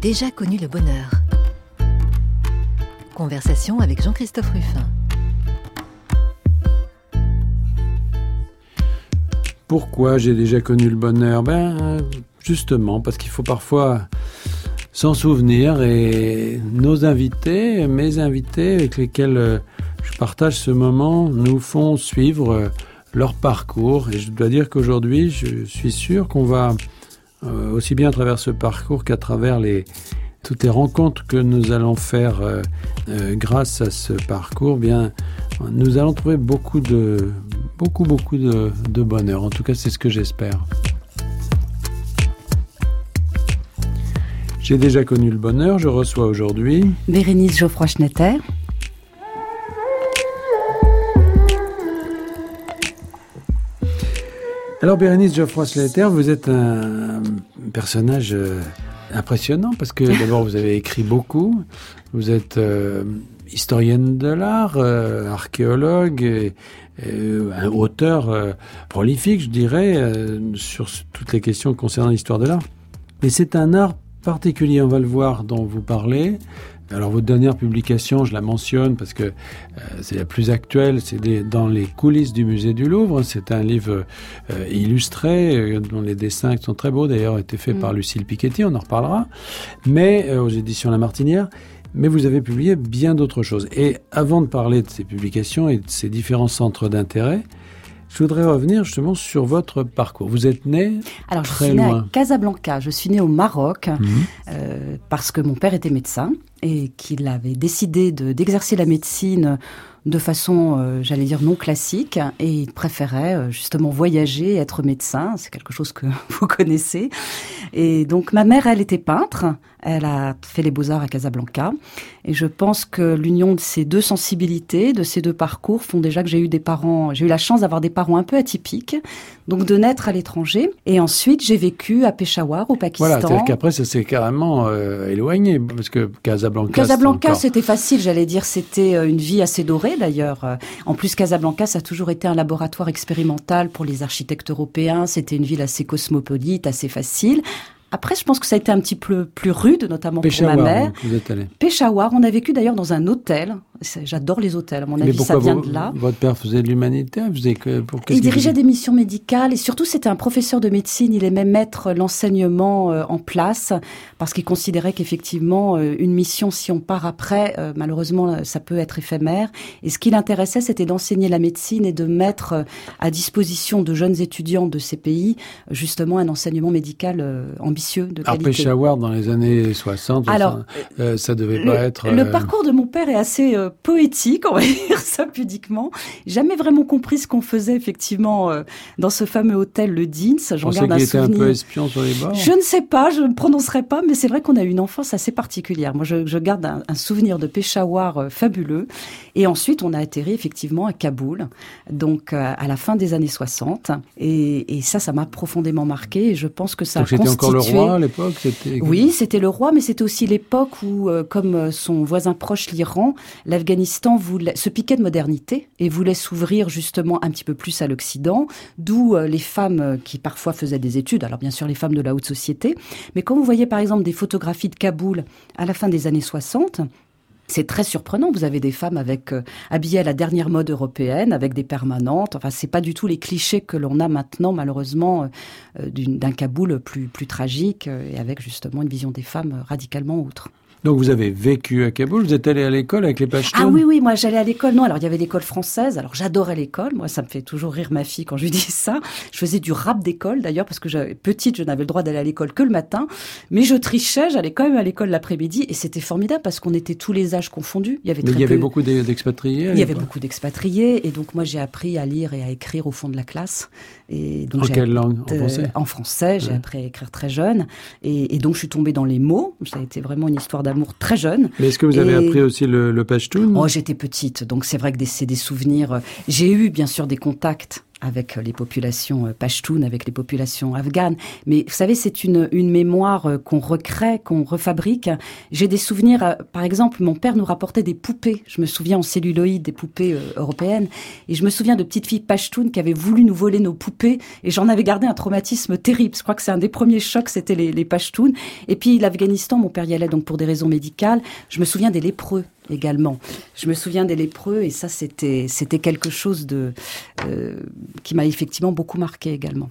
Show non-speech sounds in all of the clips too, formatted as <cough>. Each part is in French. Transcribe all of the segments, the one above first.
Déjà connu le bonheur. Conversation avec Jean-Christophe Ruffin. Pourquoi j'ai déjà connu le bonheur? Ben, justement, parce qu'il faut parfois s'en souvenir et nos invités, mes invités avec lesquels euh, je partage ce moment, nous font suivre euh, leur parcours. Et je dois dire qu'aujourd'hui, je suis sûr qu'on va euh, aussi bien à travers ce parcours qu'à travers les, toutes les rencontres que nous allons faire grâce à ce parcours, bien, nous allons trouver beaucoup de, beaucoup, beaucoup de, bonheur. En tout cas, c'est ce que j'espère. J'ai déjà connu le bonheur, je reçois aujourd'hui Bérénice Geoffroy-Schnetter. Alors Bérénice Geoffroy-Schnetter, vous êtes un personnage euh, impressionnant parce que <laughs> d'abord vous avez écrit beaucoup, vous êtes euh, historienne de l'art, euh, archéologue, et, un auteur prolifique, je dirais, sur toutes les questions concernant l'histoire de l'art. Mais c'est un art particulier, on va le voir, dont vous parlez. Alors votre dernière publication, je la mentionne parce que euh, c'est la plus actuelle, c'est dans les coulisses du musée du Louvre. C'est un livre euh, illustré euh, dont les dessins qui sont très beaux d'ailleurs ont été faits mm. par Lucille Piketty, on en reparlera, mais aux éditions La Martinière. Mais vous avez publié bien d'autres choses. Et avant de parler de ces publications et de ces différents centres d'intérêt, je voudrais revenir justement sur votre parcours. Vous êtes né Alors, je suis née à Casablanca. Je suis née au Maroc mhm. euh, parce que mon père était médecin et qu'il avait décidé d'exercer la médecine de façon, euh, j'allais dire, non classique, et il préférait euh, justement voyager, être médecin, c'est quelque chose que <laughs> vous connaissez. Et donc ma mère, elle était peintre, elle a fait les beaux-arts à Casablanca, et je pense que l'union de ces deux sensibilités, de ces deux parcours, font déjà que j'ai eu des parents, j'ai eu la chance d'avoir des parents un peu atypiques, donc de naître à l'étranger, et ensuite j'ai vécu à Peshawar, au Pakistan. Voilà, c'est-à-dire qu'après ça s'est carrément euh, éloigné, parce que Casablanca... Casablanca, c'était facile, j'allais dire, c'était une vie assez dorée d'ailleurs. En plus, Casablanca, ça a toujours été un laboratoire expérimental pour les architectes européens. C'était une ville assez cosmopolite, assez facile. Après, je pense que ça a été un petit peu plus rude, notamment pour ma mère. Vous êtes allé. Peshawar, on a vécu d'ailleurs dans un hôtel. J'adore les hôtels, à mon avis, ça vient de là. Votre père faisait de l'humanité Il dirigeait des missions médicales et surtout c'était un professeur de médecine. Il aimait mettre l'enseignement euh, en place parce qu'il considérait qu'effectivement, euh, une mission, si on part après, euh, malheureusement, ça peut être éphémère. Et ce qui l'intéressait, c'était d'enseigner la médecine et de mettre à disposition de jeunes étudiants de ces pays, justement, un enseignement médical ambitieux, de qualité. Alors, Peshawar, dans les années 60, Alors, ça, ça devait pas être... Le parcours de mon père est assez poétique, on va <laughs> dire ça pudiquement. Jamais vraiment compris ce qu'on faisait effectivement euh, dans ce fameux hôtel Le Dins. J'en garde un souvenir. était un peu espion sur les bords. Je ne sais pas, je ne prononcerai pas, mais c'est vrai qu'on a eu une enfance assez particulière. Moi, je, je garde un, un, souvenir de Peshawar euh, fabuleux. Et ensuite, on a atterri effectivement à Kaboul, donc euh, à la fin des années 60. Et, et ça, ça m'a profondément marqué. Et je pense que ça donc a constitué... encore le roi à l'époque Oui, c'était le roi, mais c'était aussi l'époque où, comme son voisin proche, l'Iran, l'Afghanistan voulait, se piquait de modernité et voulait s'ouvrir justement un petit peu plus à l'Occident, d'où euh, les femmes euh, qui parfois faisaient des études, alors bien sûr les femmes de la haute société, mais quand vous voyez par exemple des photographies de Kaboul à la fin des années 60, c'est très surprenant. Vous avez des femmes avec euh, habillées à la dernière mode européenne, avec des permanentes. Enfin, c'est pas du tout les clichés que l'on a maintenant, malheureusement, d'un Kaboul plus plus tragique et avec justement une vision des femmes radicalement autre. Donc vous avez vécu à Kaboul, vous êtes allé à l'école avec les Pashtuns Ah oui, oui, moi j'allais à l'école. Non, alors il y avait l'école française, alors j'adorais l'école. Moi, ça me fait toujours rire ma fille quand je lui dis ça. Je faisais du rap d'école d'ailleurs, parce que petite, je n'avais le droit d'aller à l'école que le matin. Mais je trichais, j'allais quand même à l'école l'après-midi et c'était formidable parce qu'on était tous les âges confondus. Il y avait, il y avait beaucoup d'expatriés Il y avait beaucoup d'expatriés et donc moi j'ai appris à lire et à écrire au fond de la classe. Et donc, en quelle langue? En français? En français, j'ai appris à écrire très jeune. Et, et donc je suis tombée dans les mots. Ça a été vraiment une histoire d'amour très jeune. Mais est-ce que vous avez appris aussi le, le Pashtun? Oh, j'étais petite, donc c'est vrai que c'est des souvenirs. J'ai eu bien sûr des contacts avec les populations euh, pashtunes, avec les populations afghanes. Mais vous savez, c'est une, une mémoire euh, qu'on recrée, qu'on refabrique. J'ai des souvenirs, euh, par exemple, mon père nous rapportait des poupées. Je me souviens en celluloïde des poupées européennes. Et je me souviens de petites filles pashtunes qui avaient voulu nous voler nos poupées. Et j'en avais gardé un traumatisme terrible. Je crois que c'est un des premiers chocs, c'était les, les pashtunes. Et puis l'Afghanistan, mon père y allait donc pour des raisons médicales. Je me souviens des lépreux également. Je me souviens des lépreux et ça c'était quelque chose de euh, qui m'a effectivement beaucoup marqué également.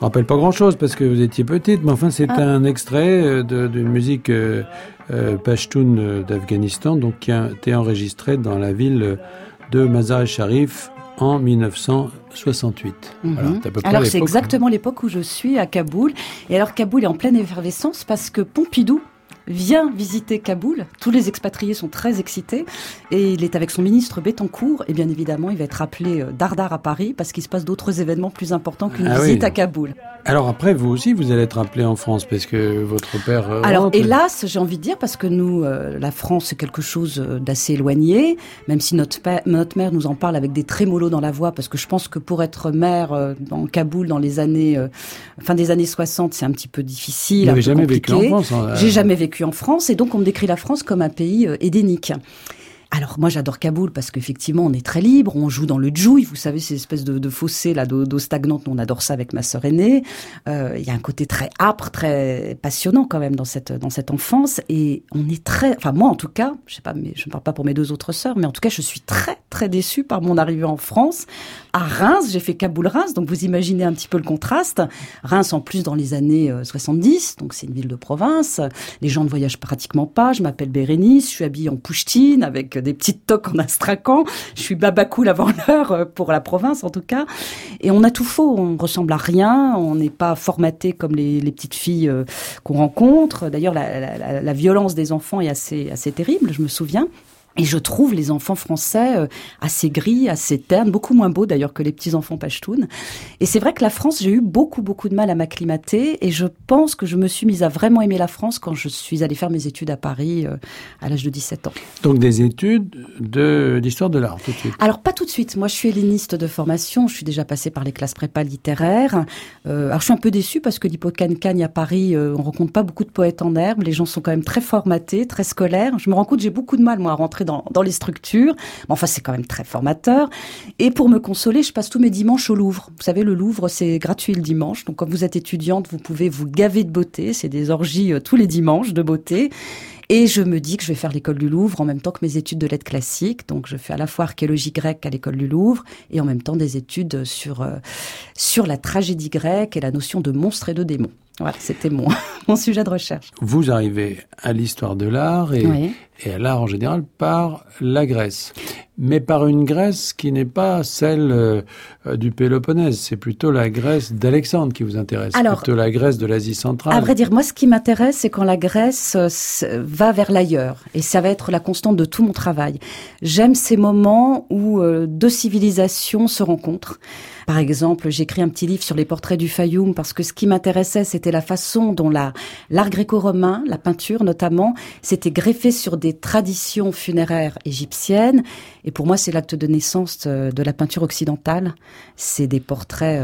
rappelle pas grand-chose parce que vous étiez petite, mais enfin c'est ah. un extrait euh, d'une musique euh, euh, pashtun d'Afghanistan, donc qui a été enregistrée dans la ville de Mazar-e-Sharif en 1968. Mhm. alors c'est exactement l'époque où je suis à Kaboul. Et alors Kaboul est en pleine effervescence parce que Pompidou vient visiter Kaboul. Tous les expatriés sont très excités et il est avec son ministre Bettencourt et bien évidemment il va être appelé euh, Dardar à Paris parce qu'il se passe d'autres événements plus importants qu'une ah visite à Kaboul. Alors après vous aussi vous allez être appelé en France parce que votre père. Euh, Alors hélas j'ai envie de dire parce que nous euh, la France c'est quelque chose d'assez éloigné même si notre, notre mère nous en parle avec des trémolos dans la voix parce que je pense que pour être mère dans Kaboul dans les années fin des années 60 c'est un petit peu difficile. Vous n'avez jamais vécu en France. Hein, j'ai jamais vécu en France et donc on me décrit la France comme un pays euh, édénique. Alors moi j'adore Kaboul parce qu'effectivement on est très libre, on joue dans le djouille, vous savez ces espèces de, de fossés là d'eau stagnante, on adore ça avec ma sœur aînée. Euh, il y a un côté très âpre, très passionnant quand même dans cette dans cette enfance et on est très, enfin moi en tout cas, je sais pas, mais je ne parle pas pour mes deux autres sœurs, mais en tout cas je suis très très déçue par mon arrivée en France. À Reims, j'ai fait Kaboul-Reims, donc vous imaginez un petit peu le contraste. Reims en plus dans les années 70, euh, donc c'est une ville de province. Les gens ne voyagent pratiquement pas. Je m'appelle Bérénice, je suis habillée en pouchtine avec des petites toques en astracan. Je suis babacool avant l'heure euh, pour la province en tout cas. Et on a tout faux, on ressemble à rien, on n'est pas formaté comme les, petites filles euh, qu'on rencontre. D'ailleurs, la, la, violence des enfants est assez, assez terrible, je me souviens. Et je trouve les enfants français euh, assez gris, assez ternes, beaucoup moins beaux d'ailleurs que les petits enfants pashtuns. Et c'est vrai que la France, j'ai eu beaucoup beaucoup de mal à m'acclimater et je pense que je me suis mise à vraiment aimer la France quand je suis allée faire mes études à Paris euh, à l'âge de 17 ans. Donc des études de d'histoire de l'art tout de suite. Alors pas tout de suite. Moi je suis helléniste de formation, je suis déjà passée par les classes prépa littéraires. Euh, alors je suis un peu déçue parce que l'Hippocane Cagne à Paris, on rencontre pas beaucoup de poètes en herbe, les gens sont quand même très formatés, très scolaires. Je me rends compte j'ai beaucoup de mal moi à rentrer dans, les structures. Mais enfin, c'est quand même très formateur. Et pour me consoler, je passe tous mes dimanches au Louvre. Vous savez, le Louvre, c'est gratuit le dimanche. Donc, quand vous êtes étudiante, vous pouvez vous gaver de beauté. C'est des orgies euh, tous les dimanches de beauté. Et je me dis que je vais faire l'école du Louvre en même temps que mes études de lettres classiques. Donc, je fais à la fois archéologie grecque à l'école du Louvre et en même temps des études sur, euh, sur la tragédie grecque et la notion de monstre et de démon. Voilà, c'était mon, <laughs> mon sujet de recherche. Vous arrivez à l'histoire de l'art et, et à l'art en général par la Grèce. Mais par une Grèce qui n'est pas celle euh, du Péloponnèse, c'est plutôt la Grèce d'Alexandre qui vous intéresse, Alors, plutôt la Grèce de l'Asie centrale. À vrai dire, moi ce qui m'intéresse, c'est quand la Grèce euh, va vers l'ailleurs. Et ça va être la constante de tout mon travail. J'aime ces moments où euh, deux civilisations se rencontrent. Par exemple, j'écris un petit livre sur les portraits du Fayoum parce que ce qui m'intéressait, c'était la façon dont la, l'art gréco-romain, la peinture notamment, s'était greffé sur des traditions funéraires égyptiennes. Et pour moi, c'est l'acte de naissance de la peinture occidentale. C'est des portraits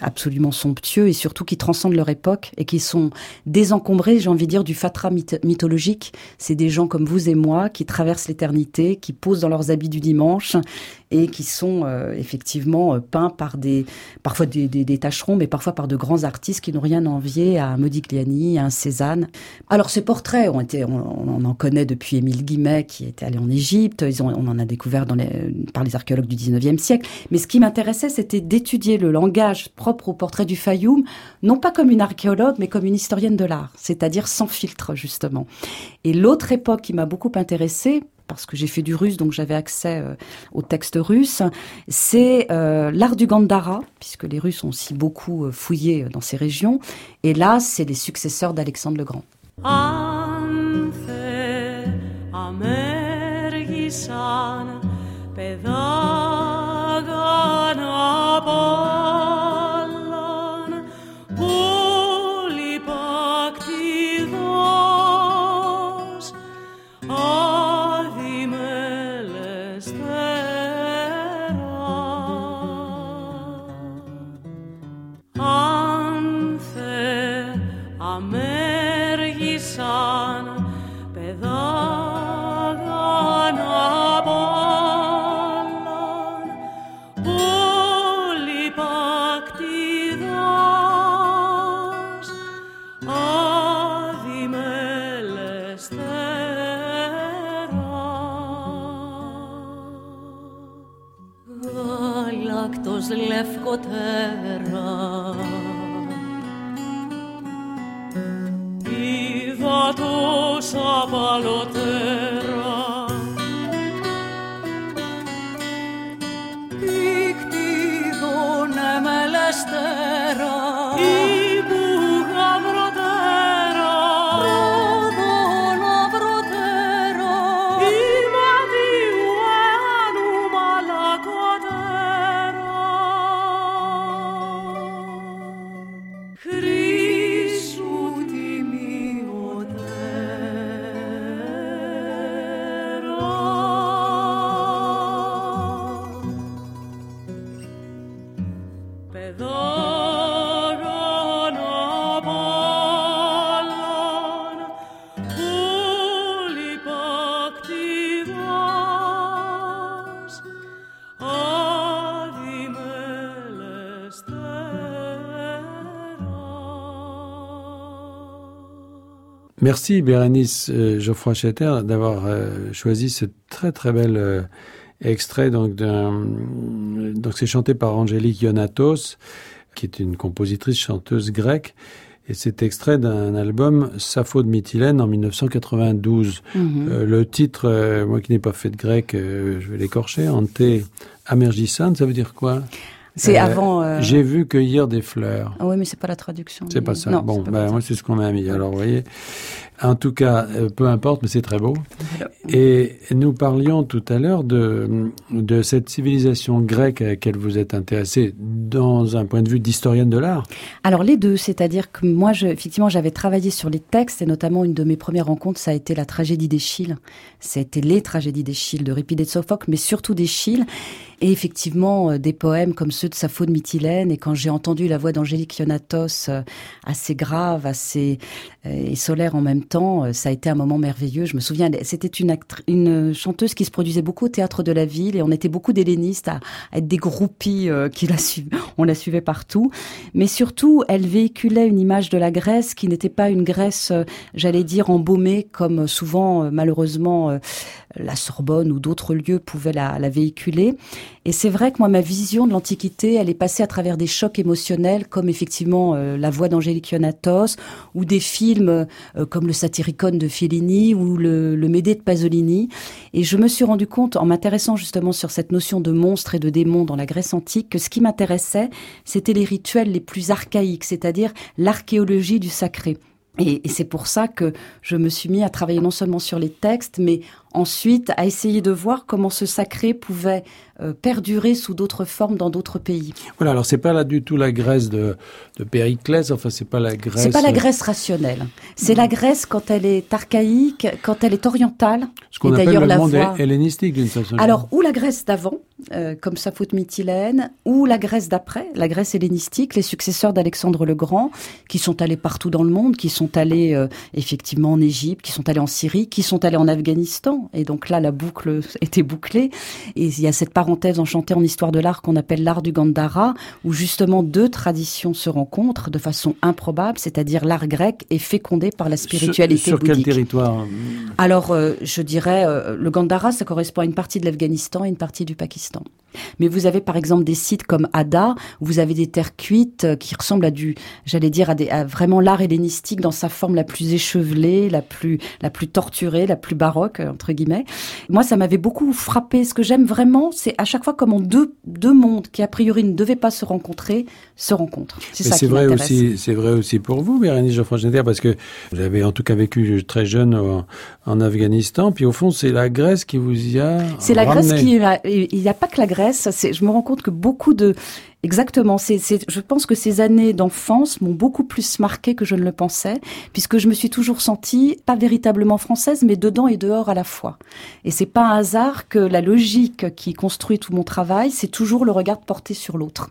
absolument somptueux et surtout qui transcendent leur époque et qui sont désencombrés, j'ai envie de dire, du fatras mythologique. C'est des gens comme vous et moi qui traversent l'éternité, qui posent dans leurs habits du dimanche et qui sont euh, effectivement euh, peints par des, parfois des, des, tâcherons, mais parfois par de grands artistes qui n'ont rien à envier à Modigliani, à un Cézanne. Alors ces portraits ont été, on, en connaît depuis Émile Guimet qui était allé en Égypte, ils ont, on en a découvert par les archéologues du 19e siècle. Mais ce qui m'intéressait, c'était d'étudier le langage propre au portrait du Fayoum, non pas comme une archéologue, mais comme une historienne de l'art, c'est-à-dire sans filtre justement. Et l'autre époque qui m'a beaucoup intéressée, parce que j'ai fait du russe, donc j'avais accès euh, aux textes russes, c'est euh, l'art du Gandhara, puisque les Russes ont aussi beaucoup euh, fouillé dans ces régions. Et là, c'est les successeurs d'Alexandre le Grand. αμέργησαν sabalot Merci Bérénice euh, Geoffroy Schetter d'avoir euh, choisi ce très très bel euh, extrait donc d'un donc c'est chanté par Angélique Ionatos qui est une compositrice chanteuse grecque et c'est extrait d'un album Sappho de Mytilène en 1992. Mhm. le titre, moi qui n'ai pas fait de grec, je vais l'écorcher, Ante Amergisan, ça veut dire quoi? C'est euh, avant. Euh, j'ai vu cueillir des fleurs. Ah oui, mais c'est pas la traduction. C'est pas ça. bon, ben, moi c'est ce qu'on m'a mis. Alors, vous voyez. En tout cas, euh, peu importe, mais c'est très beau. Et nous parlions tout à l'heure de, de cette civilisation grecque à laquelle vous êtes intéressée dans un point de vue d'historienne de l'art. Alors les deux, c'est-à-dire que moi, je, effectivement, j'avais travaillé sur les textes et notamment une de mes premières rencontres, ça a été la tragédie d'Échille. Ça a été les tragédies d'Échille de Ripide et de Sophocle, mais surtout d'Échille. Et effectivement, euh, des poèmes comme ceux de Sappho de Mytilène. Et quand j'ai entendu la voix d'Angélique Ionatos, euh, assez grave, assez et solaire en même temps, ça a été un moment merveilleux. Je me souviens, c'était une, une chanteuse qui se produisait beaucoup au théâtre de la ville et on était beaucoup d'hellénistes à, être des groupies euh, qui la suivaient. <laughs> On la suivait partout. Mais surtout, elle véhiculait une image de la Grèce qui n'était pas une Grèce, euh, j'allais dire, embaumée comme souvent, euh, malheureusement, la Sorbonne ou d'autres lieux pouvaient la, la véhiculer. Et c'est vrai que moi, ma vision de l'Antiquité, elle est passée à travers des chocs émotionnels, comme effectivement la voix d'Angélique Ionatos, ou des films comme le Satyricon de Fellini ou le, le Médée de Pasolini. Et je me suis rendu compte, en m'intéressant justement sur cette notion de monstre et de démon dans la Grèce antique, que ce qui m'intéressait, c'était les rituels les plus archaïques, c'est-à-dire l'archéologie du sacré. Et, c'est pour ça que je me suis mis à travailler non seulement sur les textes, mais ensuite à essayer de voir comment ce sacré pouvait euh, perdurer sous d'autres formes dans d'autres pays. Voilà, alors c'est pas là du tout la Grèce de, de Périclès, enfin c'est pas la Grèce. C'est pas la Grèce rationnelle. C'est la Grèce quand elle est archaïque, quand elle est orientale. Ce qu'on appelle le monde hellénistique d'une façon. Alors ou la Grèce d'avant, euh, comme sa faute mytilène, ou la Grèce d'après, la Grèce hellénistique, les successeurs d'Alexandre le Grand, qui sont allés partout dans le monde, qui sont allés euh, effectivement en Égypte, qui sont allés en Syrie, qui sont allés en Afghanistan, et donc là la boucle était bouclée. Et il y a cette parenthèse enchantée en histoire de l'art qu'on appelle l'art du Gandhara, où justement deux traditions se rencontrent de façon improbable, c'est-à-dire l'art grec est fécondé par la spiritualité sur, sur quel territoire Alors, euh, je dirais, euh, le Gandhara, ça correspond à une partie de l'Afghanistan et une partie du Pakistan. Mais vous avez par exemple des sites comme Ada, où vous avez des terres cuites euh, qui ressemblent à du, j'allais dire, à, des, à vraiment l'art hellénistique dans sa forme la plus échevelée, la plus, la plus torturée, la plus baroque, entre guillemets. Moi, ça m'avait beaucoup frappé. Ce que j'aime vraiment, c'est à chaque fois comment deux, deux mondes qui a priori ne devaient pas se rencontrer, se rencontrent. C'est ça qui vrai aussi, c'est vrai aussi pour vous, Bérénice Geoffroy parce que vous avez en tout cas vécu très jeune en, en Afghanistan, puis au fond, c'est la Grèce qui vous y a C'est la Grèce qui, il n'y a pas que la Grèce, je me rends compte que beaucoup de, Exactement. C'est, je pense que ces années d'enfance m'ont beaucoup plus marqué que je ne le pensais, puisque je me suis toujours sentie pas véritablement française, mais dedans et dehors à la fois. Et c'est pas un hasard que la logique qui construit tout mon travail, c'est toujours le regard porté sur l'autre.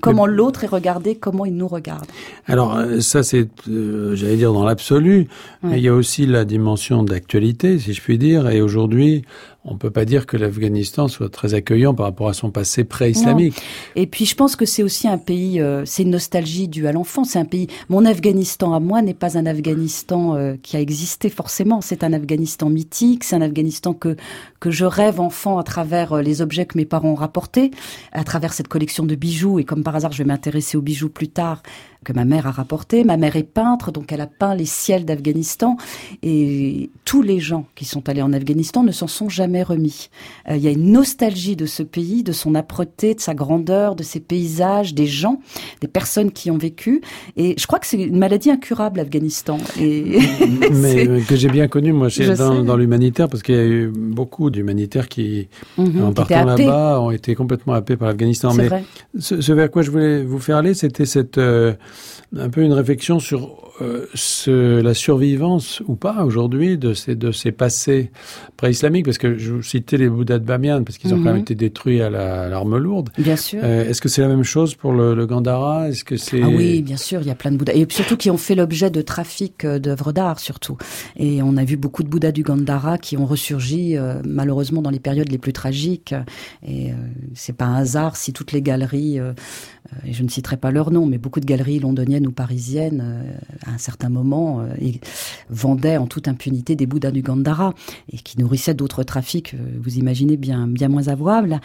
Comment l'autre est regardé, comment il nous regarde. Alors euh, ça c'est, euh, j'allais dire dans l'absolu, mais il y a aussi la dimension d'actualité, si je puis dire. Et aujourd'hui, on peut pas dire que l'Afghanistan soit très accueillant par rapport à son passé pré-islamique. Et puis je pense que c'est aussi un pays, euh, c'est une nostalgie due à l'enfance. C'est un pays. Mon Afghanistan à moi n'est pas un Afghanistan euh, qui a existé forcément. C'est un Afghanistan mythique. C'est un Afghanistan que que je rêve enfant à travers euh, les objets que mes parents ont rapportés, à travers cette collection de bijoux. Et comme par hasard, je vais m'intéresser aux bijoux plus tard que ma mère a rapporté. Ma mère est peintre, donc elle a peint les ciels d'Afghanistan. Et tous les gens qui sont allés en Afghanistan ne s'en sont jamais remis. Euh, il y a une nostalgie de ce pays, de son âpreté, de sa grandeur, de ses paysages, des gens, des personnes qui ont vécu. Et je crois que c'est une maladie incurable, l'Afghanistan. Et <laughs> Mais que j'ai bien connu, moi, dans, dans l'humanitaire, parce qu'il y a eu beaucoup d'humanitaires qui, mhm, en partant là-bas, ont été complètement happés par l'Afghanistan. Mais Ce, vers quoi je voulais vous faire aller, c'était cette... Euh, un peu une réflexion sur euh, ce, la survivance ou pas aujourd'hui de ces, de ces passés pré-islamiques, parce que je vous citais les Bouddhas de Bamiyan, parce qu'ils ont quand même mhm. été détruits à l'arme lourde. Bien sûr. Euh, Est-ce que c'est la même chose pour le, le Gandhara? Est-ce que c'est Ah oui, bien sûr, il y a plein de Bouddhas, et surtout qui ont fait l'objet de trafic euh, d'œuvres d'art, surtout. Et on a vu beaucoup de Bouddhas du Gandhara qui ont ressurgi, euh, malheureusement, dans les périodes les plus tragiques. Et c'est pas un hasard si toutes les galeries et je ne citerai pas leur nom, mais beaucoup de galeries londoniennes ou parisiennes, euh, à un certain moment, euh, vendaient en toute impunité des Bouddhas du Gandhara et qui nourrissaient d'autres trafics, euh, vous imaginez, bien, bien moins avouables,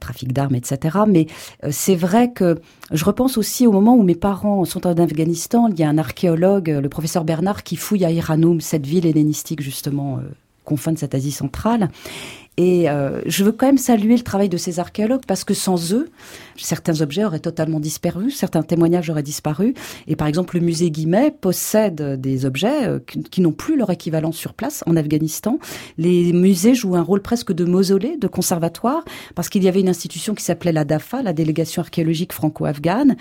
trafic d'armes, etc. Mais c'est vrai que je repense aussi au moment où mes parents sont en Afghanistan, il y a un archéologue, le professeur Bernard, qui fouille à Iranoum, cette ville hellénistique justement, confins de cette Asie centrale. Et euh, je veux quand même saluer le travail de ces archéologues parce que sans eux, certains objets auraient totalement disparu, certains témoignages auraient disparu. Et par exemple, le musée Guimet possède des objets euh, qui n'ont plus leur équivalent sur place en Afghanistan. Les musées jouent un rôle presque de mausolée, de conservatoire, parce qu'il y avait une institution qui s'appelait la DAFA, la délégation archéologique franco-afghane,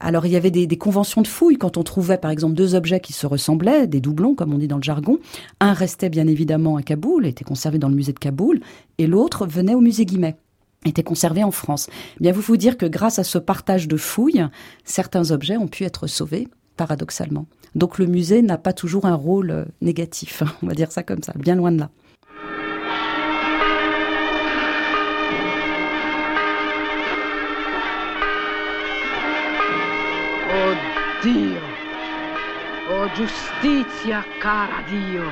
alors il y avait des, conventions de fouilles quand on trouvait par exemple deux objets qui se ressemblaient, des doublons comme on dit dans le jargon. Un restait bien évidemment à Kaboul, était conservé dans le musée de Kaboul, et l'autre venait au musée Guimet était conservé en France. Eh bien, vous vous dire que grâce à ce partage de fouilles, certains objets ont pu être sauvés, paradoxalement. Donc le musée n'a pas toujours un rôle euh, négatif, on va dire ça comme ça, bien loin de là. Dio, oh giustizia cara Dio,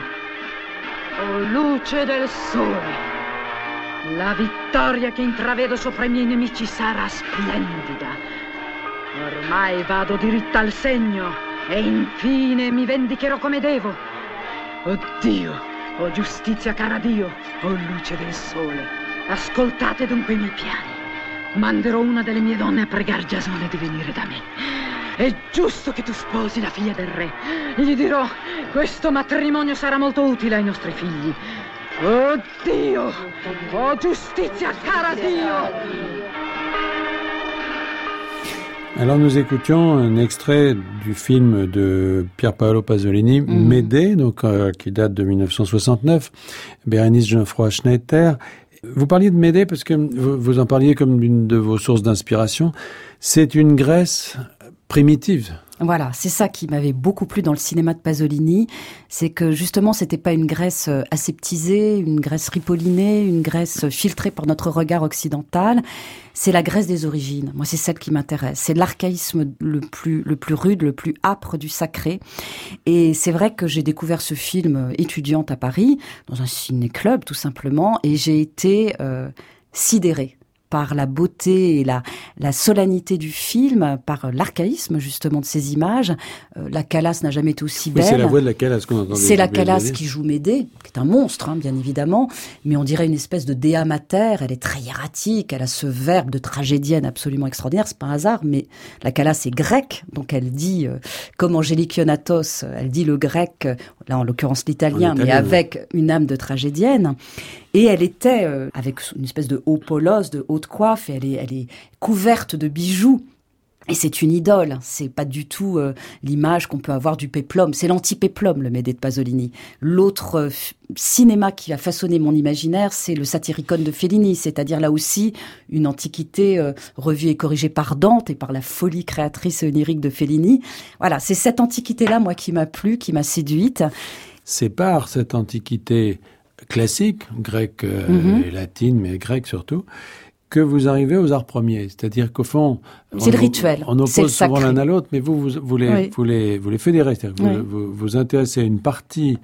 oh luce del sole, la vittoria che intravedo sopra i miei nemici sarà splendida. Ormai vado diritta al segno e infine mi vendicherò come devo. Oh Dio, oh giustizia cara Dio, oh luce del sole, ascoltate dunque i miei piani. Manderò una delle mie donne a pregar Giasone di venire da me. È giusto che tu sposi la figlia del re. Gli dirò, questo matrimonio sarà molto utile ai nostri figli. Oh Dio! Oh giustizia, cara Dio! Alors nous écoutions un extrait du film de Pier Paolo Pasolini, Mhm. Médée, donc euh, qui date de 1969, Bérénice Geoffroy Schneider. Vous parliez de Médée parce que vous, vous en parliez comme d'une de vos sources d'inspiration. C'est une Grèce primitive. Voilà, c'est ça qui m'avait beaucoup plu dans le cinéma de Pasolini, c'est que justement c'était pas une Grèce euh, aseptisée, une Grèce ripollinée, une Grèce filtrée par notre regard occidental. C'est la Grèce des origines. Moi, c'est celle qui m'intéresse. C'est l'archaïsme le plus le plus rude, le plus âpre du sacré. Et c'est vrai que j'ai découvert ce film euh, étudiante à Paris dans un ciné-club tout simplement, et j'ai été euh, sidérée par la beauté et la, la solennité du film, par l'archaïsme justement de ces images. Euh, la Calas n'a jamais été aussi Oui, belle. c'est la voix de la Calas qu'on entendait. C'est la Calas qui joue Médée, qui est un monstre, hein, bien évidemment, mais on dirait une espèce de déa mater. Elle est très hiératique, elle a ce verbe de tragédienne absolument extraordinaire. C'est pas un hasard, mais la Calas est grecque, donc elle dit, euh, comme Angélique Ionatos, elle dit le grec, euh, là en l'occurrence l'italien, En mais avec une âme de tragédienne. Et elle était euh, avec une espèce de haut polos, de haute coiffe, et elle est, elle est couverte de bijoux. Et c'est une idole, c'est pas du tout euh, l'image qu'on peut avoir du péplum, c'est l'anti-péplum, le Médée de Pasolini. L'autre euh, cinéma qui a façonné mon imaginaire, c'est le Satyricon de Fellini, c'est-à-dire là aussi une antiquité euh, revue et corrigée par Dante et par la folie créatrice onirique de Fellini. Voilà, c'est cette antiquité-là, moi, qui m'a plu, qui m'a séduite. C'est par cette antiquité classique, grecque euh, Mhm. et latine, mais grecque surtout, que vous arrivez aux arts premiers. C'est-à-dire qu'au fond, C'est le on- rituel, On oppose souvent l'un à l'autre, mais vous, vous, vous, les, Oui. vous, les, vous les fédérez. C'est-à-dire que Oui. vous, vous vous intéressez à une partie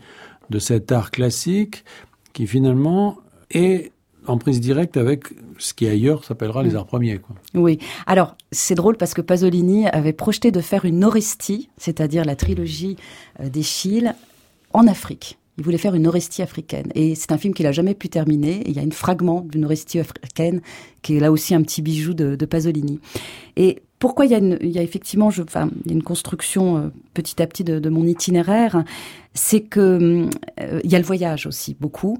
de cet art classique qui finalement est en prise directe avec ce qui ailleurs s'appellera Mm. les arts premiers. Quoi. Oui. Alors, c'est drôle parce que Pasolini avait projeté de faire une Orestie, c'est-à-dire la trilogie euh, d'Échille, en Afrique. Il voulait faire une Orestie africaine. Et c'est un film qu'il a jamais pu terminer. Et il y a un fragment d'une Orestie africaine qui est là aussi un petit bijou de, Pasolini. Et pourquoi il y a, effectivement, je, une construction euh, petit à petit de, de mon itinéraire, c'est que euh, il y a le voyage aussi beaucoup.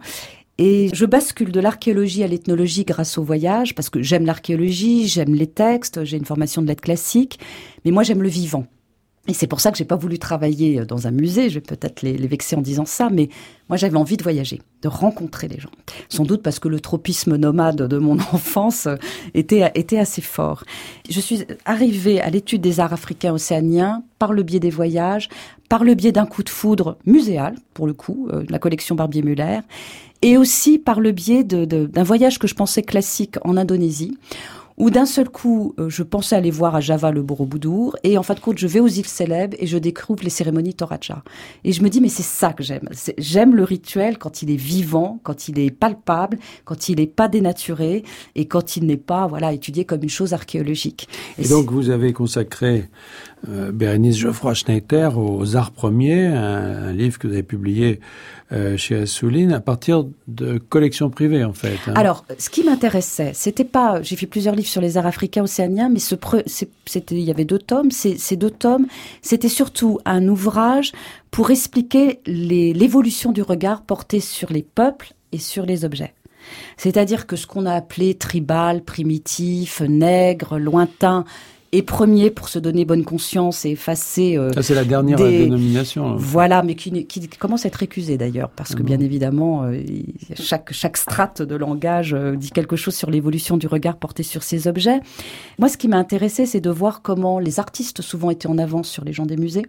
Et je bascule de l'archéologie à l'ethnologie grâce au voyage, parce que j'aime l'archéologie, j'aime les textes, j'ai une formation de lettres classiques, mais moi j'aime le vivant. Et c'est pour ça que j'ai pas voulu travailler dans un musée. Je vais peut-être les, vexer en disant ça, mais moi j'avais envie de voyager, de rencontrer les gens. Sans doute parce que le tropisme nomade de mon <laughs> enfance était, était assez fort. Je suis arrivée à l'étude des arts africains océaniens par le biais des voyages, par le biais d'un coup de foudre muséal, pour le coup, euh, la collection Barbier-Muller, et aussi par le biais de- de- d'un voyage que je pensais classique en Indonésie, où d'un seul coup, euh, je pensais aller voir à Java le Borobudur, et en fin de compte, je vais aux îles Célèbres et je découvre les cérémonies Toraja. Et je me dis, mais c'est ça que j'aime. J'aime le rituel quand il est vivant, quand il est palpable, quand il n'est pas dénaturé, et quand il n'est pas, voilà, étudié comme une chose archéologique. Et donc vous avez consacré euh, Bérénice Geoffroy Schneider aux arts premiers, un, livre que vous avez publié euh, chez Assouline à partir de collections privées en fait. hein. Alors, ce qui m'intéressait, c'était pas. J'ai fait plusieurs livres sur les arts africains océaniens, mais il y avait deux tomes. Ces, deux tomes, c'était surtout un ouvrage pour expliquer l'évolution du regard porté sur les peuples et sur les objets. C'est-à-dire que ce qu'on a appelé tribal, primitif, nègre, lointain, et premier pour se donner bonne conscience et effacer euh, Ça c'est la dernière des- dénomination. voilà, mais qui, commence à être récusé d'ailleurs, parce que Ah bien évidemment, euh, chaque, chaque strate de langage euh, dit quelque chose sur l'évolution du regard porté sur ces objets. Moi, ce qui m'a intéressé, c'est de voir comment les artistes souvent étaient en avance sur les gens des musées.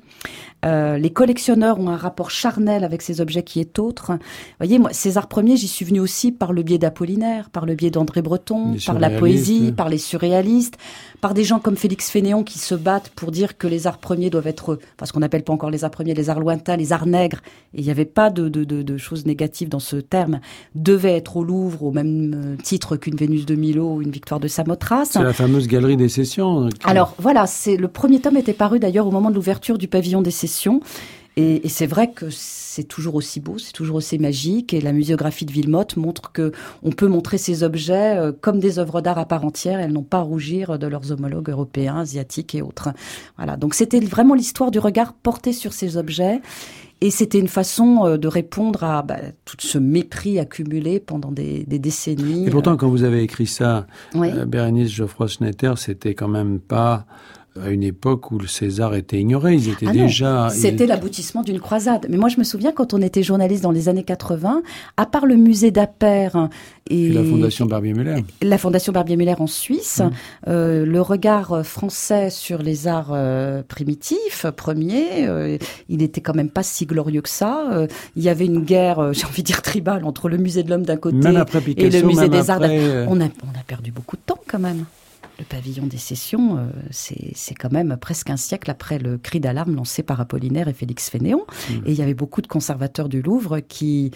Les collectionneurs ont un rapport charnel avec ces objets qui est autre. Vous voyez, moi, arts premiers, j'y suis venue aussi par le biais d'Apollinaire, par le biais d'André Breton, Les par la poésie, par les surréalistes, par des gens comme Félix Fénéon qui se battent pour dire que les arts premiers doivent être, enfin ce qu'on n'appelle pas encore les arts premiers, les arts lointains, les arts nègres, et il n'y avait pas de, de, de, de choses négatives dans ce terme, devaient être au Louvre au même euh, titre qu'une Vénus de Milo ou une victoire de Samothrace. C'est la fameuse galerie des sessions. qui- Alors voilà, c'est le premier tome était paru d'ailleurs au moment de l'ouverture du pavillon des sessions. Et, et c'est vrai que c'est toujours aussi beau, c'est toujours aussi magique. Et la muséographie de Villemotte montre que on peut montrer ces objets euh, comme des œuvres d'art à part entière. Elles n'ont pas à rougir de leurs homologues européens, asiatiques et autres. Voilà. Donc c'était vraiment l'histoire du regard porté sur ces objets. Et c'était une façon euh, de répondre à bah, tout ce mépris accumulé pendant des, des décennies. Et pourtant, quand vous avez écrit ça, Oui. euh, Bérénice Geoffroy Schnetter, c'était quand même pas à une époque où le César était ignoré. Ils étaient Ah déjà. C'était l'aboutissement d'une croisade. Mais moi, je me souviens quand on était journaliste dans les années 80, à part le musée d'Appert et, Et la Fondation Barbier-Muller. la Fondation Barbier-Muller en Suisse, Mmh. euh, le regard euh, français sur les arts euh, primitifs, premiers, euh, il était quand même pas si glorieux que ça. Il y avait une guerre, j'ai envie de dire tribale, entre le musée de l'homme d'un côté Picasso, et le musée des arts. après, On a, on a perdu beaucoup de temps quand même. Le pavillon des sessions, euh, c'est quand même presque un siècle après le cri d'alarme lancé par Apollinaire et Félix Fénéon. Mmh. Et il y avait beaucoup de conservateurs du Louvre qui,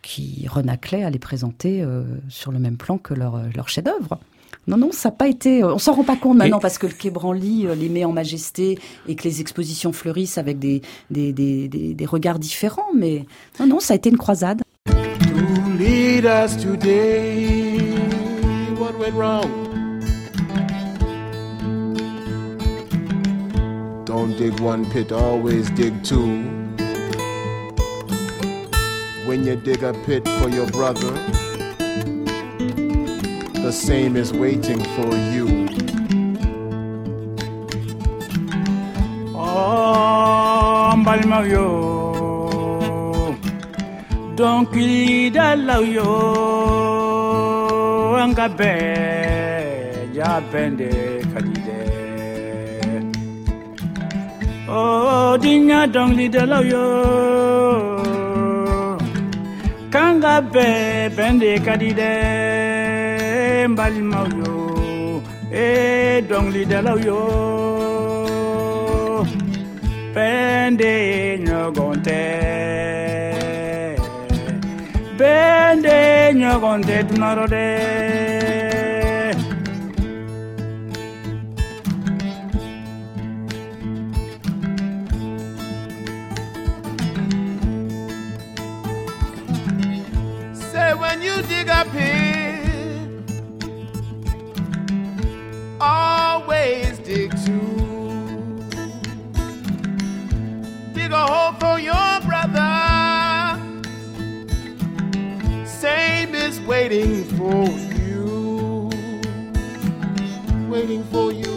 qui renaclaient à les présenter euh, sur le même plan que leur, leur chef-d'œuvre. Non, non, ça n'a pas été. euh, On s'en rend pas compte maintenant Et- parce que le Quai Branly euh, les met en majesté et que les expositions fleurissent avec des, des, des, des, des regards différents. Mais non, non, ça a été une croisade. to lead us today. What went wrong? Don't dig one pit, always dig two. When you dig a pit for your brother, the same is waiting for you. Oh, mbalima yo donkili dalaw yo an ka bɛɛ Oh, dinya dong li de yo. Kanga be bende kadi de mbali mau yo. Eh, dong li de yo. Bende nyogonte. Bende nyogonte dunaro de. Pit, always dig two. Dig a hole for your brother. Same is waiting for you. Waiting for you.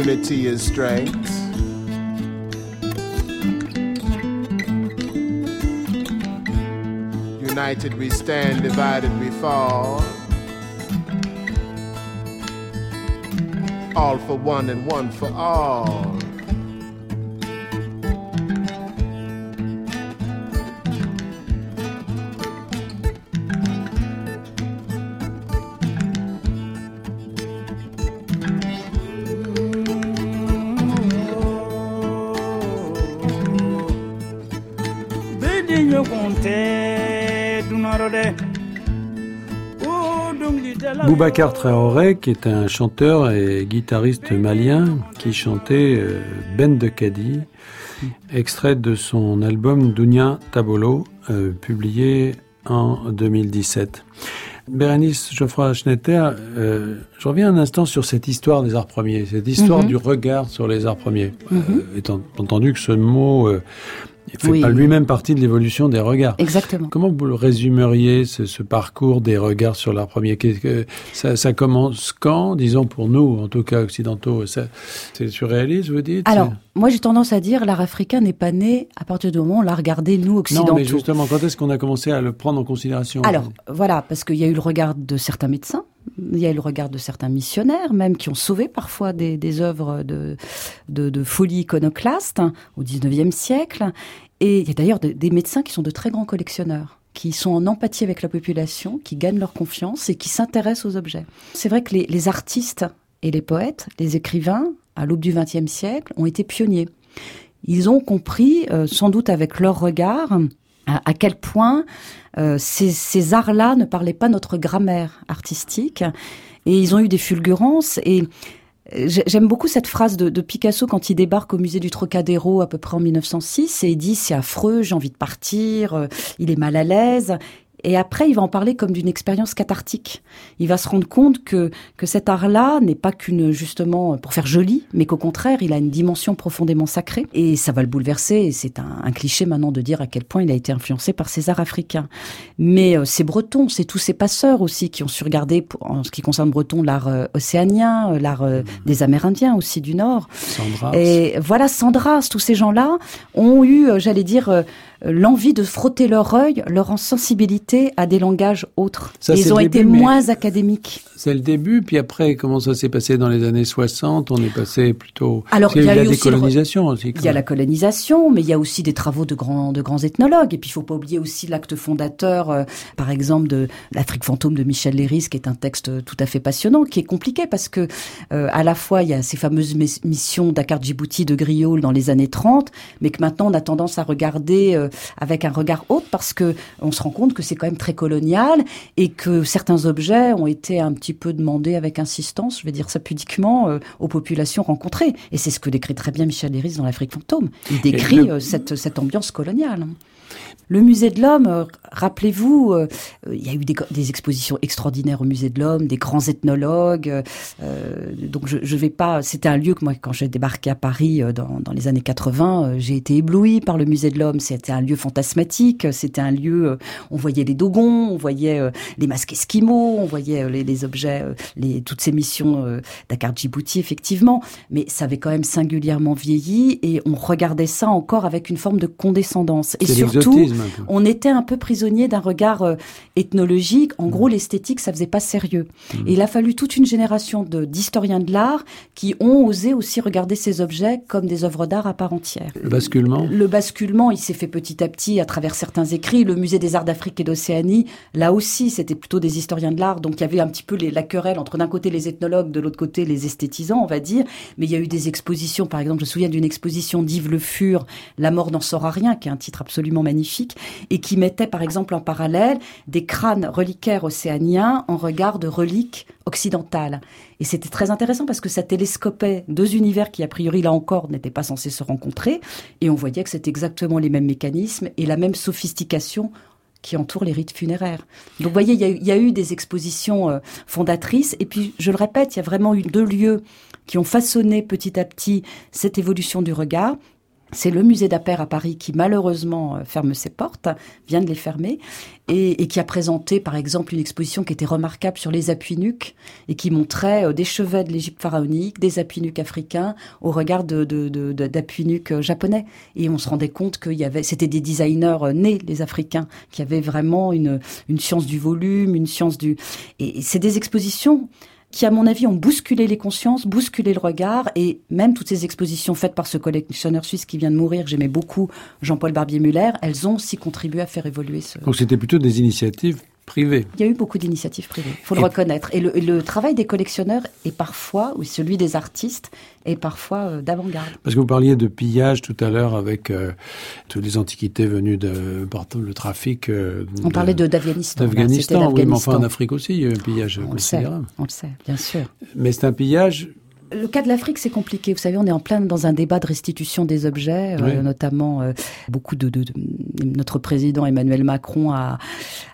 Unity is strength. United we stand, divided we fall. All for one and one for all. Boubacar Traoré, qui est un chanteur et guitariste malien, qui chantait euh, Ben de Kadi, extrait de son album Dunia Tabolo, euh, publié en 2017. Bérénice Geoffroy Schnetter, euh, je reviens un instant sur cette histoire des arts premiers, cette histoire Mhm. du regard sur les arts premiers. Mhm. Euh, étant entendu que ce mot ne fait Oui. pas lui-même partie de l'évolution des regards. Exactement. Comment vous le résumeriez, ce, ce parcours des regards sur l'art premier que ça, ça commence quand, disons pour nous, en tout cas occidentaux, c'est surréaliste, vous dites? Alors, moi j'ai tendance à dire l'art africain n'est pas né à partir du moment où on l'a regardé nous occidentaux. Non, mais justement, quand est-ce qu'on a commencé à le prendre en considération? Alors, voilà, parce qu'il y a eu le regard de certains médecins, il y a le regard de certains missionnaires, même qui ont sauvé parfois des, œuvres de, de, folie iconoclaste hein, au 19e siècle. Et il y a d'ailleurs de- des médecins qui sont de très grands collectionneurs qui sont en empathie avec la population, qui gagnent leur confiance et qui s'intéressent aux objets. C'est vrai que les, les artistes et les poètes, les écrivains, à l'aube du XXe siècle, ont été pionniers. Ils ont compris, euh, sans doute avec leur regard, à, quel point euh, ces, arts-là ne parlaient pas notre grammaire artistique. Et ils ont eu des fulgurances. Et J'aime beaucoup cette phrase de, de, Picasso quand il débarque au musée du Trocadéro à peu près en 1906 et il dit c'est affreux, j'ai envie de partir, euh, il est mal à l'aise et après, il va en parler comme d'une expérience cathartique. Il va se rendre compte que, que cet art-là n'est pas qu'une, justement, pour faire joli, mais qu'au contraire, il a une dimension profondément sacrée. Et ça va le bouleverser. Et c'est un, cliché maintenant de dire à quel point il a été influencé par ces arts africains. Mais euh, ces Bretons, c'est tous ces passeurs aussi qui ont su regarder, en ce qui concerne Breton, l'art euh, océanien, euh, l'art mmh. des Amérindiens aussi du Nord. Sandras. Et voilà, Sandras, tous ces gens-là ont eu, j'allais dire, l'envie de frotter leur œil, leur sensibilité à des langages autres. ils ont été moins académiques. C'est le début, puis après, comment ça s'est passé dans les années 60 On est passé plutôt... Alors, il y a, eu la décolonisation aussi. Il y a la colonisation, mais il y a aussi des travaux de grands, de grands ethnologues. Et puis, il faut pas oublier aussi l'acte fondateur, euh, par exemple, de l'Afrique fantôme de Michel Léris, qui est un texte tout à fait passionnant, qui est compliqué parce que, euh, à la fois, il y a ces fameuses missions Dakar Djibouti de Griol dans les années 30, mais que maintenant, on a tendance à regarder euh, avec un regard haute parce que on se rend compte que c'est quand même très colonial et que certains objets ont été un petit peu demandé avec insistance, je vais dire ça pudiquement, euh, aux populations rencontrées. Et c'est ce que décrit très bien Michel Léris dans l'Afrique fantôme. Il décrit euh, cette, cette ambiance coloniale. Le musée de l'homme, euh, rappelez-vous, euh, il y a eu des, expositions extraordinaires au musée de l'homme, des grands ethnologues. Euh, donc je, je vais pas. C'était un lieu que moi, quand j'ai débarqué à Paris dans, dans les années 80, j'ai été ébloui par le musée de l'homme. C'était un lieu fantasmatique. C'était un lieu. on voyait les dogons, on voyait les masques esquimaux, on voyait les, les objets, les, toutes ces missions Dakar Djibouti effectivement. Mais ça avait quand même singulièrement vieilli et on regardait ça encore avec une forme de condescendance. Et surtout, on était un peu prisonnier d'un regard euh, ethnologique. En gros, mm. l'esthétique, ça faisait pas sérieux. Mm. Et il a fallu toute une génération d'historiens de, l'art qui ont osé aussi regarder ces objets comme des œuvres d'art à part entière. Le basculement? Le basculement, il s'est fait petit à petit à travers certains écrits. Le musée des arts d'Afrique et d'Océanie, là aussi, c'était plutôt des historiens de l'art. Donc il y avait un petit peu la querelle entre d'un côté les ethnologues, de l'autre côté les esthétisants, on va dire. Mais il y a eu des expositions, par exemple, je me souviens d'une exposition d'Yves Le Fur, La mort n'en saura rien, qui est un titre absolument magnifique, et qui mettait par exemple en parallèle des crânes reliquaires océaniens en regard de reliques occidentales. Et c'était très intéressant parce que ça télescopait deux univers qui a priori là encore n'étaient pas censés se rencontrer, et on voyait que c'était exactement les mêmes mécanismes et la même sophistication qui entoure les rites funéraires. Donc vous voyez, il y a, eu des expositions euh, fondatrices, et puis je le répète, il y a vraiment eu deux lieux qui ont façonné petit à petit cette évolution du regard. C'est le musée d'Appert à Paris qui malheureusement euh, ferme ses portes, vient de les fermer, et, qui a présenté par exemple une exposition qui était remarquable sur les appuis nuques et qui montrait euh, des chevets de l'Égypte pharaonique, des appuis nuques africains au regard de, d'appuis nuques euh, japonais. Et on se rendait compte qu'il y avait, c'était des designers nés, les Africains, qui avaient vraiment une, une science du volume, une science du... Et c'est des expositions qui, à mon avis, ont bousculé les consciences, bousculé le regard, et même toutes ces expositions faites par ce collectionneur suisse qui vient de mourir, j'aimais beaucoup Jean-Paul Barbier-Muller, elles ont aussi contribué à faire évoluer ce... Donc c'était plutôt des initiatives il y a eu beaucoup d'initiatives privées, il faut le reconnaître. Et le, travail des collectionneurs est parfois, ou celui des artistes, est parfois euh, d'avant-garde. Parce que vous parliez de pillage tout à l'heure avec euh, toutes les antiquités venues de le trafic. Euh, On parlait de d'Afghanistan. D'Afghanistan, oui, mais enfin en Afrique aussi, il y a eu un pillage on considérable. Le sait, on le sait, bien sûr. Mais c'est un pillage le cas de l'Afrique, c'est compliqué. Vous savez, on est en plein dans un débat de restitution des objets, euh, notamment euh, beaucoup de, de, notre président Emmanuel Macron a,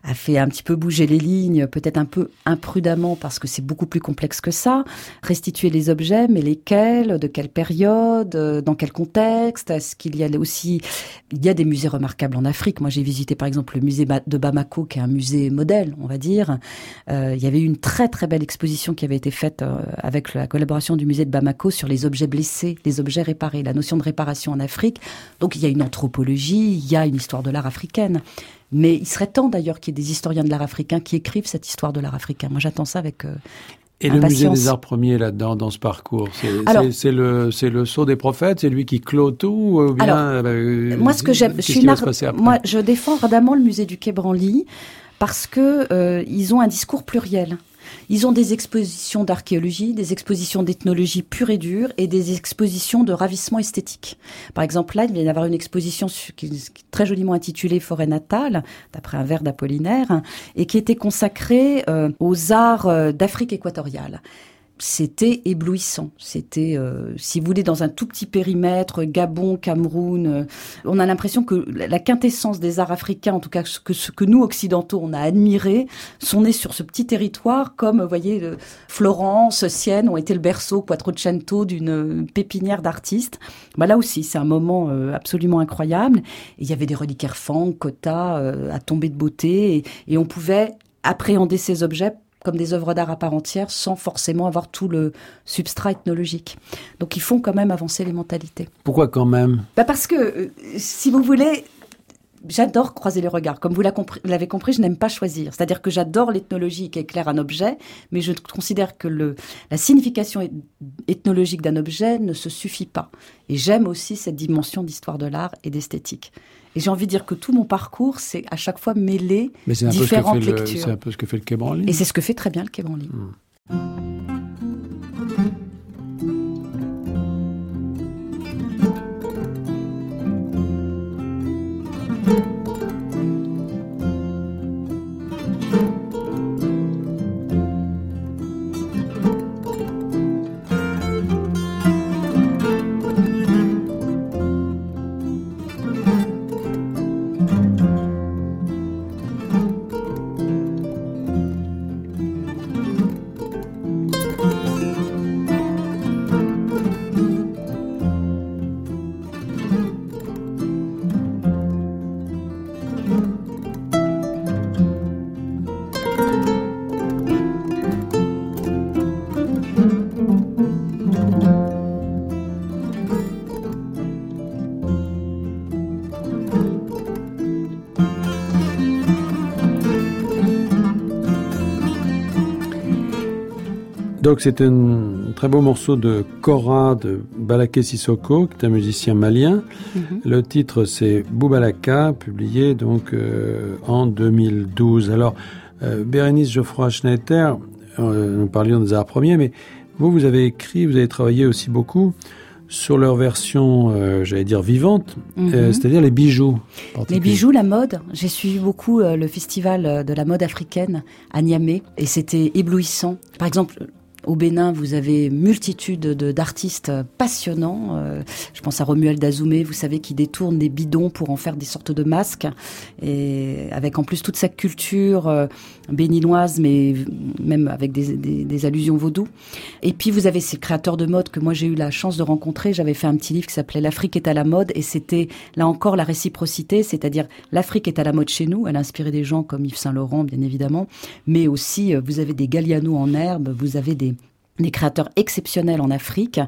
a fait un petit peu bouger les lignes, peut-être un peu imprudemment parce que c'est beaucoup plus complexe que ça. Restituer les objets, mais lesquels, de quelle période, euh, dans quel contexte? Est-ce qu'il y a aussi il y a des musées remarquables en Afrique. Moi, j'ai visité par exemple le musée de Bamako, qui est un musée modèle, on va dire. Euh, il y avait eu une très très belle exposition qui avait été faite avec la collaboration du musée de Bamako sur les objets blessés, les objets réparés, la notion de réparation en Afrique. Donc il y a une anthropologie, il y a une histoire de l'art africaine. Mais il serait temps d'ailleurs qu'il y ait des historiens de l'art africain qui écrivent cette histoire de l'art africain. Moi j'attends ça avec... Euh, et le musée des arts premiers là-dedans, dans ce parcours, c'est le c'est le sceau des prophètes, c'est lui qui clôt tout ou bien euh, Moi, ce que j'aime, je moi, je défends ardemment le musée du Quai Branly parce que euh, ils ont un discours pluriel. Ils ont des expositions d'archéologie, des expositions d'ethnologie pure et dure et des expositions de ravissement esthétique. Par exemple, là, il vient d'y avoir une exposition très joliment intitulée Forêt natale, d'après un vers d'Apollinaire, et qui était consacrée euh, aux arts euh, d'Afrique équatoriale c'était éblouissant. C'était, euh, si vous voulez, dans un tout petit périmètre, Gabon, Cameroun. Euh, on a l'impression que la quintessence des arts africains, en tout cas que, ce que nous occidentaux on a admiré, sont nés sur ce petit territoire, comme vous voyez, Florence, Sienne ont été le berceau Quattrocento d'une pépinière d'artistes. Bah là aussi, c'est un moment euh, absolument incroyable. il y avait des reliquaires Fang, Kota, à tomber de beauté, et, et on pouvait appréhender ces objets comme des œuvres d'art à part entière sans forcément avoir tout le substrat ethnologique. Donc ils font quand même avancer les mentalités. Pourquoi quand même? Bah Parce que, euh, si vous voulez, j'adore croiser les regards. Comme vous l'avez compris, je n'aime pas choisir. C'est-à-dire que j'adore l'ethnologie qui éclaire un objet, mais je considère que le, la signification ethnologique d'un objet ne se suffit pas. Et j'aime aussi cette dimension d'histoire de l'art et d'esthétique. Et j'ai envie de dire que tout mon parcours, c'est à chaque fois mêler différentes lectures. C'est un peu ce que fait le Quai Branly. Et c'est ce que fait très bien le Quai Branly. Donc c'est un très beau morceau de Cora de Balaké Sissoko, qui est un musicien malien. Mhm. Le titre c'est Boubalaka, publié donc euh, en 2012. Alors euh, Bérénice Geoffroy Schneider, euh, nous parlions des arts premiers, mais vous, vous avez écrit, vous avez travaillé aussi beaucoup sur leur version, euh, j'allais dire vivante, mhm. c'est-à-dire les bijoux. Les bijoux, la mode. J'ai suivi beaucoup le festival de la mode africaine à Niamey et c'était éblouissant. Par exemple, au Bénin, vous avez multitude d'artistes passionnants. Euh, je pense à Romuald Dazoumé, vous savez, qui détourne des bidons pour en faire des sortes de masques. Et avec en plus toute sa culture euh, béninoise, mais même avec des, des, allusions vaudou. Et puis vous avez ces créateurs de mode que moi j'ai eu la chance de rencontrer. J'avais fait un petit livre qui s'appelait L'Afrique est à la mode. Et c'était là encore la réciprocité, c'est-à-dire l'Afrique est à la mode chez nous. Elle a inspiré des gens comme Yves Saint-Laurent, bien évidemment. Mais aussi, euh, vous avez des Galliano en herbe, vous avez des des créateurs exceptionnels en Afrique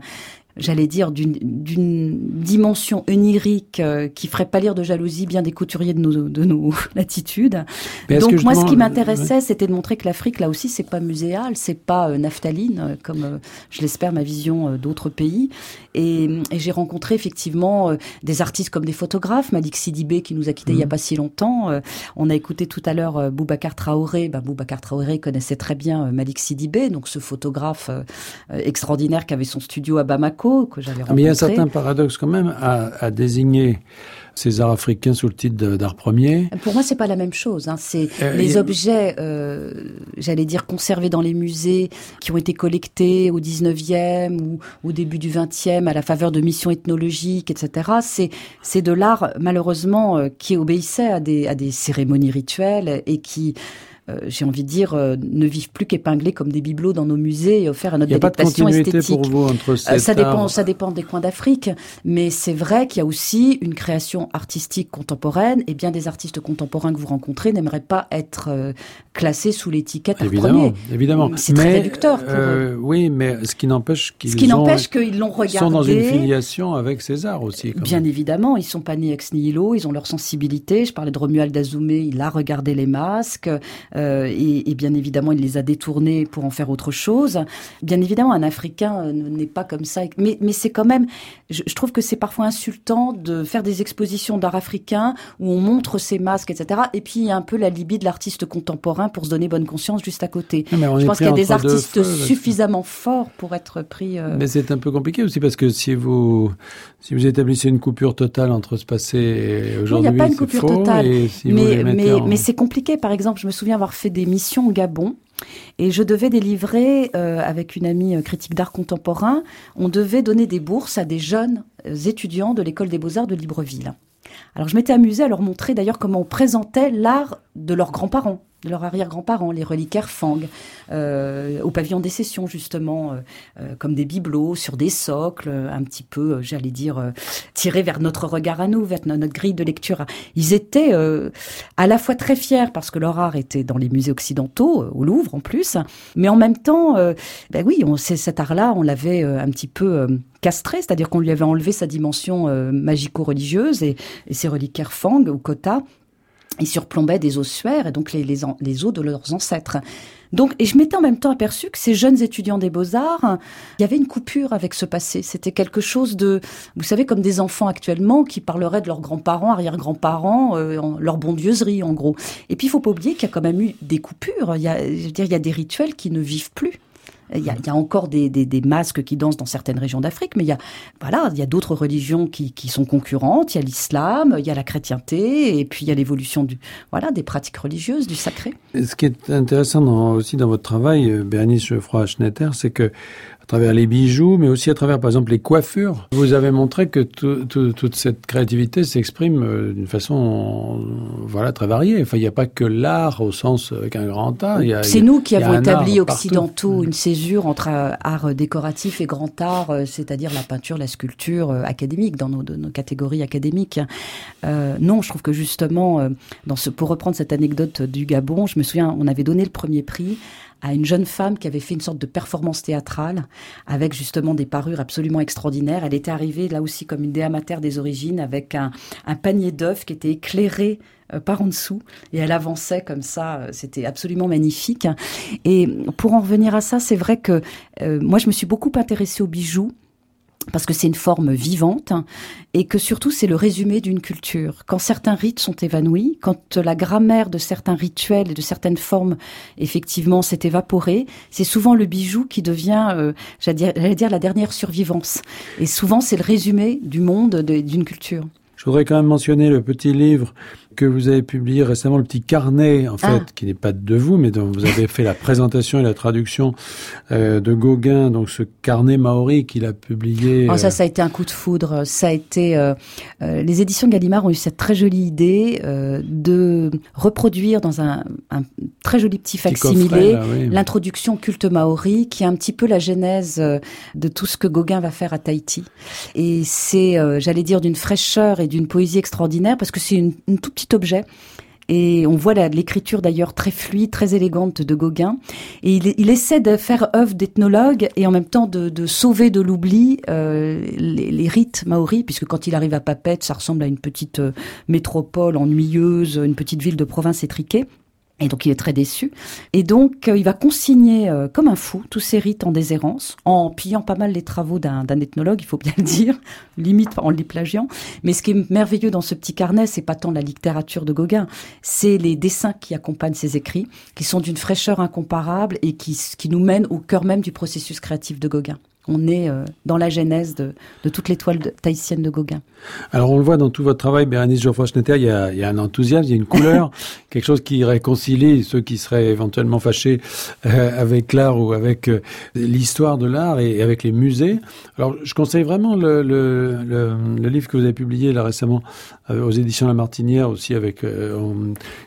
j'allais dire, d'une dimension onirique euh, qui ferait pas lire de jalousie bien des couturiers de nos, de nos <laughs> latitudes. Donc moi, ce qui m'intéressait, c'était de montrer que l'Afrique, là aussi, c'est pas muséal, c'est pas euh, naphtaline, euh, comme je l'espère ma vision d'autres pays. Et, et j'ai rencontré effectivement des artistes comme des photographes, Malik Sidibé qui nous a quittés il y a mmh. pas si longtemps. on a écouté tout à l'heure Boubacar Traoré. Bah, Boubacar Traoré connaissait très bien Malik Sidibé, donc ce photographe extraordinaire qui avait son studio à Bamako que j'avais rencontré. Mais il y a un certain paradoxe quand même à, désigner ces arts africains sous le titre d'art premier. Pour moi, c'est pas la même chose. Hein. C'est euh, les objets, euh, j'allais dire conservés dans les musées, qui ont été collectés au 19e ou au début du 20e à la faveur de missions ethnologiques, etc. C'est c'est de l'art malheureusement euh, qui obéissait à des à des cérémonies rituelles et qui j'ai envie de dire, euh, ne vivent plus qu'épinglés comme des bibelots dans nos musées et offert à notre adaptation esthétique. Pour vous entre euh, ça dépend, ça dépend des coins d'Afrique, mais c'est vrai qu'il y a aussi une création artistique contemporaine et bien des artistes contemporains que vous rencontrez n'aimeraient pas être classés sous l'étiquette évidemment, Évidemment, c'est très réducteur. Pour eux. Oui, mais ce qui n'empêche qu'ils qui n'empêche qu'ils l'ont regardé. Sont dans une filiation avec César aussi. bien évidemment, ils sont pas nés ex nihilo, ils ont leur sensibilité. Je parlais de Romuald Dazoumé, il a regardé les masques. Euh, et, et, bien évidemment, il les a détournés pour en faire autre chose. Bien évidemment, un Africain euh, n'est pas comme ça, mais, mais c'est quand même, je, je trouve que c'est parfois insultant de faire des expositions d'art africain où on montre ses masques, etc. Et puis il y a un peu la libye de l'artiste contemporain pour se donner bonne conscience juste à côté. je pense qu'il y a des artistes suffisamment forts pour être pris. Mais c'est un peu compliqué aussi parce que si vous si vous établissez une coupure totale entre ce passé et aujourd'hui, il n'y a pas une coupure totale. mais mais, mais c'est compliqué. Par exemple, je me souviens avoir fait des missions au Gabon. Et je devais délivrer, euh, avec une amie euh, critique d'art contemporain, on devait donner des bourses à des jeunes euh, étudiants de l'école des beaux-arts de Libreville. Alors je m'étais amusée à leur montrer d'ailleurs comment on présentait l'art de leurs grands-parents de leurs arrière-grands-parents, les reliquaires Fang, euh, au pavillon des sessions justement, euh, euh, comme des bibelots sur des socles, un petit peu, j'allais dire, tirés vers notre regard à nous, vers notre grille de lecture. Ils étaient à la fois très fiers parce que leur art était dans les musées occidentaux, au Louvre en plus, mais en même temps, ben oui, on, cet art-là, on l'avait un petit peu castré, c'est-à-dire qu'on lui avait enlevé sa dimension magico-religieuse et, et ses reliquaires Fang ou Kota ils surplombaient des ossuaires et donc les, les, les os de leurs ancêtres. Donc, et je m'étais en même temps aperçu que ces jeunes étudiants des beaux-arts, il y avait une coupure avec ce passé. C'était quelque chose de, vous savez, comme des enfants actuellement qui parleraient de leurs grands-parents, arrière-grands-parents, euh, leur bondieuserie, en gros. Et puis, il faut pas oublier qu'il y a quand même eu des coupures. Il y a, je veux dire, il y a des rituels qui ne vivent plus. Il y, a, encore des, masques qui dansent dans certaines régions d'Afrique, mais il y a, voilà, il y a d'autres religions qui, sont concurrentes. Il y a l'islam, il y a la chrétienté, et puis il y a l'évolution du, voilà, des pratiques religieuses, du sacré. Ce qui est intéressant aussi dans votre travail, euh, Bérénice Geoffroy-Schnetter, c'est que travers les bijoux, mais aussi à travers, par exemple, les coiffures. Vous avez montré que toute cette créativité s'exprime euh, d'une façon, voilà, très variée. Enfin, il n'y a pas que l'art au sens avec un grand art. C'est nous qui avons établi occidentaux une césure entre euh, art décoratif et grand art, euh, c'est-à-dire la peinture, la sculpture académique dans nos, nos catégories académiques. Euh, non, je trouve que justement, dans ce, pour reprendre cette anecdote du Gabon, je me souviens, on avait donné le premier prix à une jeune femme qui avait fait une sorte de performance théâtrale avec justement des parures absolument extraordinaires. Elle était arrivée là aussi comme une déamateur des origines avec un, un panier d'œufs qui était éclairé euh, par en dessous et elle avançait comme ça. Euh, c'était absolument magnifique. Et pour en revenir à ça, c'est vrai que euh, moi je me suis beaucoup intéressée aux bijoux parce que c'est une forme vivante et que surtout c'est le résumé d'une culture. Quand certains rites sont évanouis, quand la grammaire de certains rituels et de certaines formes effectivement s'est évaporée, c'est souvent le bijou qui devient, euh, j'allais dire, la dernière survivance. Et souvent c'est le résumé du monde d'une culture. Je voudrais quand même mentionner le petit livre que vous avez publié récemment, le petit carnet, en fait, ah. qui n'est pas de vous, mais dont vous avez fait la présentation et la traduction euh, de Gauguin, donc ce carnet maori qu'il a publié. Oh, ça, euh, ça a été un coup de foudre. Ça a été. Euh, euh, les éditions Gallimard ont eu cette très jolie idée euh, de reproduire dans un, un très joli petit facsimilé oui. l'introduction culte maori, qui est un petit peu la genèse de tout ce que Gauguin va faire à Tahiti. Et c'est, j'allais dire, d'une fraîcheur et d'une poésie extraordinaire, parce que c'est une, une toute petite objet. Et on voit l'écriture d'ailleurs très fluide, très élégante de Gauguin. Et il, essaie de faire œuvre d'ethnologue et en même temps de, de sauver de l'oubli euh, les, les, rites maoris, puisque quand il arrive à Papette, ça ressemble à une petite euh, métropole ennuyeuse, une petite ville de province étriquée. Et donc il est très déçu. Et donc euh, il va consigner euh, comme un fou tous ces rites en déshérence, en pillant pas mal les travaux d'un ethnologue, il faut bien le dire, <laughs> limite en les plagiant. Mais ce qui est merveilleux dans ce petit carnet, c'est pas tant la littérature de Gauguin, c'est les dessins qui accompagnent ses écrits, qui sont d'une fraîcheur incomparable et qui, qui nous mènent au cœur même du processus créatif de Gauguin on est euh, dans la genèse de, de toute l'étoile tahitienne de Gauguin. Alors on le voit dans tout votre travail, Bérénice Geoffroy-Schnetter, il, il, y a un enthousiasme, il y a une couleur, <laughs> quelque chose qui réconcilie ceux qui seraient éventuellement fâchés euh, avec l'art ou avec euh, l'histoire de l'art et, et, avec les musées. Alors je conseille vraiment le, le, le, le, livre que vous avez publié là récemment euh, aux éditions La Martinière, aussi avec en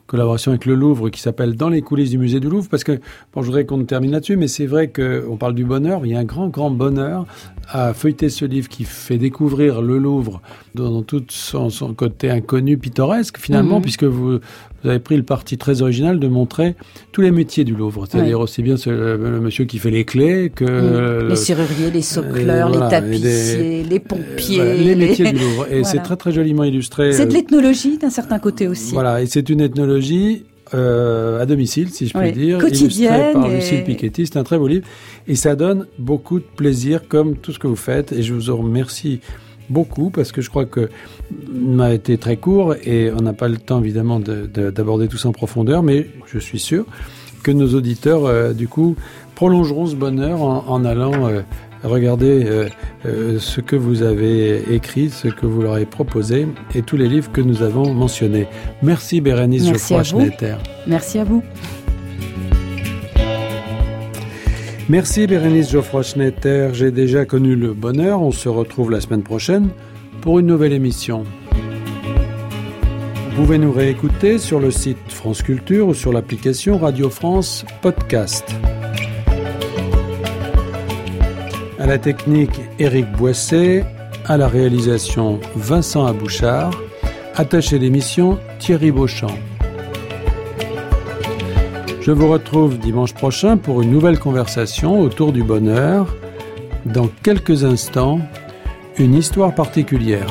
collaboration avec le Louvre, qui s'appelle Dans les coulisses du musée du Louvre, parce que bon, je voudrais qu'on termine là-dessus, mais c'est vrai qu'on parle du bonheur, il y a un grand, grand bonheur bonheur à feuilleter ce livre qui fait découvrir le Louvre dans tout son, son côté inconnu, pittoresque finalement, mmh. puisque vous, vous avez pris le parti très original de montrer tous les métiers du Louvre, c'est-à-dire aussi bien le, le, monsieur qui fait les clés que mmh. les serruriers, les socleurs, les, voilà, les tapissiers, les, les pompiers, euh, les, métiers du Louvre. Et voilà. c'est très très joliment illustré. C'est de l'ethnologie d'un certain côté aussi. Voilà, et c'est une ethnologie euh, à domicile, si je puis Oui, dire, quotidienne illustré par et- Lucille Piketty. C'est un très beau livre et ça donne beaucoup de plaisir, comme tout ce que vous faites. Et je vous en remercie beaucoup parce que je crois que m'a été très court et on n'a pas le temps évidemment de- de- d'aborder tout ça en profondeur, mais je suis sûr que nos auditeurs, euh, du coup, prolongeront ce bonheur en, en allant euh, regarder euh, ce que vous avez écrit, ce que vous leur avez proposé et tous les livres que nous avons mentionnés. Merci Bérénice Merci à Geoffroy. Schnetter. Merci à vous. Merci Bérénice Geoffroy Schnetter. J'ai déjà connu le bonheur. On se retrouve la semaine prochaine pour une nouvelle émission. Vous pouvez nous réécouter sur le site France Culture ou sur l'application Radio France Podcast. À la technique, Éric Boisset. À la réalisation, Vincent Abouchard. Attaché d'émission, Thierry Beauchamp. Je vous retrouve dimanche prochain pour une nouvelle conversation autour du bonheur. Dans quelques instants, une histoire particulière.